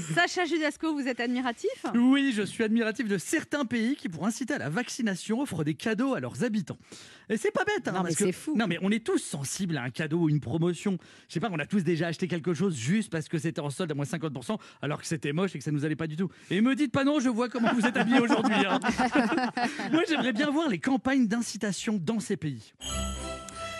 Sacha Judasco, vous êtes admiratif Oui, je suis admiratif de certains pays qui, pour inciter à la vaccination, offrent des cadeaux à leurs habitants. Et c'est pas bête, hein, Non, mais que- fou. Non, mais on est tous sensibles à un cadeau ou une promotion. Je sais pas, on a tous déjà acheté quelque chose juste parce que c'était en solde à moins 50%, alors que c'était moche et que ça nous allait pas du tout. Et me dites pas non, je vois comment vous êtes habillés aujourd'hui. hein. Moi, j'aimerais bien voir les campagnes d'incitation dans ces pays.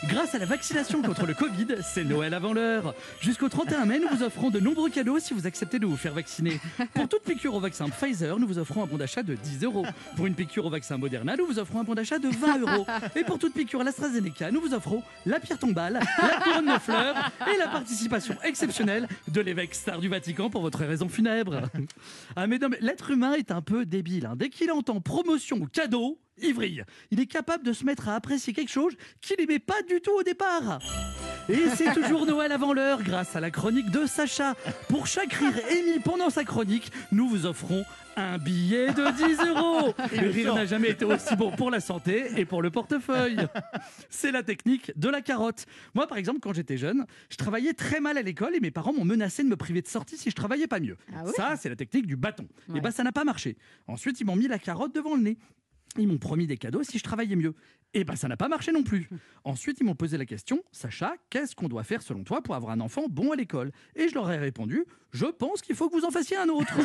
Grâce à la vaccination contre le Covid, c'est Noël avant l'heure. Jusqu'au 31 mai, nous vous offrons de nombreux cadeaux si vous acceptez de vous faire vacciner. Pour toute piqûre au vaccin Pfizer, nous vous offrons un bon d'achat de 10 euros. Pour une piqûre au vaccin Moderna, nous vous offrons un bon d'achat de 20 euros. Et pour toute piqûre à l'AstraZeneca, nous vous offrons la pierre tombale, la couronne de fleurs et la participation exceptionnelle de l'évêque star du Vatican pour votre raison funèbre. Ah mais l'être humain est un peu débile. hein. Dès qu'il entend promotion ou cadeau, il vrille. Il est capable de se mettre à apprécier quelque chose qu'il n'aimait pas du tout au départ. Et c'est toujours Noël avant l'heure grâce à la chronique de Sacha. Pour chaque rire émis pendant sa chronique, nous vous offrons un billet de 10 euros. Le rire n'a jamais été aussi bon pour la santé et pour le portefeuille. C'est la technique de la carotte. Moi, par exemple, quand j'étais jeune, je travaillais très mal à l'école et mes parents m'ont menacé de me priver de sortie si je travaillais pas mieux. Ah Ça, c'est la technique du bâton. Ouais. Et ben, ça n'a pas marché. Ensuite, ils m'ont mis la carotte devant le nez. Ils m'ont promis des cadeaux si je travaillais mieux. Et ben ça n'a pas marché non plus. Ensuite, ils m'ont posé la question, Sacha, qu'est-ce qu'on doit faire selon toi pour avoir un enfant bon à l'école? Et je leur ai répondu, je pense qu'il faut que vous en fassiez un autre.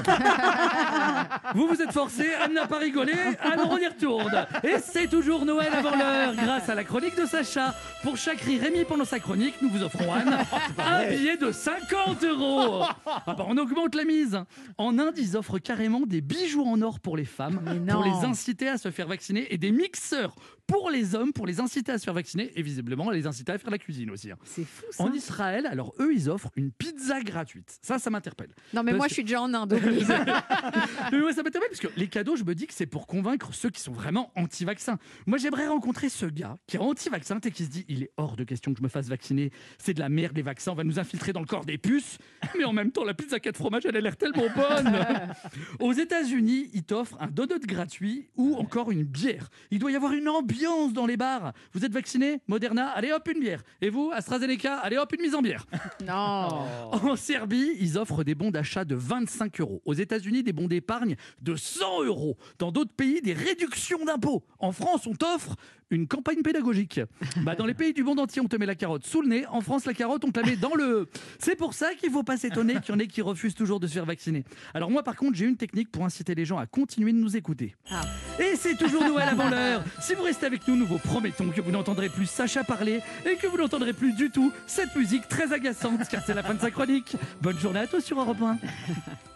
vous vous êtes forcé, Anne n'a pas rigolé, alors on y retourne. Et c'est toujours Noël avant l'heure, grâce à la chronique de Sacha. Pour chaque rire émis pendant sa chronique, nous vous offrons, Anne, un billet de 50 euros. Ah bah, on augmente la mise. En Inde, ils offrent carrément des bijoux en or pour les femmes, pour les inciter à se faire vacciner, et des mixeurs pour les hommes, pour les inciter à se faire vacciner, et visiblement les inciter à faire la cuisine aussi. hein. C'est fou ça. En Israël, alors eux, ils offrent une pizza gratuite. Ça, ça m'interpelle. Non mais Parce moi que- je suis déjà en Inde. Ça m'interpelle parce que les cadeaux, je me dis que c'est pour convaincre ceux qui sont vraiment anti-vaccins. Moi, j'aimerais rencontrer ce gars qui est anti-vaccin et qui se dit il est hors de question que je me fasse vacciner. C'est de la merde, les vaccins, on va nous infiltrer dans le corps des puces. Mais en même temps, la pizza 4 fromages, elle a l'air tellement bonne. Aux États-Unis, ils t'offrent un donut gratuit ou encore une bière. Il doit y avoir une ambiance dans les bars. Vous êtes vacciné Moderna? Allez hop, une bière. Et vous, AstraZeneca? Allez hop, une mise en bière. non. En Serbie, ils offrent des bons d'achat de 25 euros. Aux États-Unis, des bons d'épargne de 100 euros. Dans d'autres pays, des réductions d'impôts. En France, on t'offre une campagne pédagogique. Bah, dans les pays du monde entier, on te met la carotte sous le nez. En France, la carotte, on te la met dans le. C'est pour ça qu'il faut pas s'étonner qu'il y en ait qui refusent toujours de se faire vacciner. Alors moi, par contre, j'ai une technique pour inciter les gens à continuer de nous écouter. Ah. Et c'est toujours Noël avant l'heure. Si vous restez avec nous, nous vous promettons que vous n'entendrez plus Sacha parler et que vous n'entendrez plus du tout cette musique très agaçante, car c'est la fin de sa chronique. Bonne journée à tous sur Europe 1.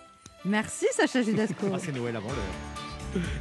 Merci Sacha Judasco. Ah.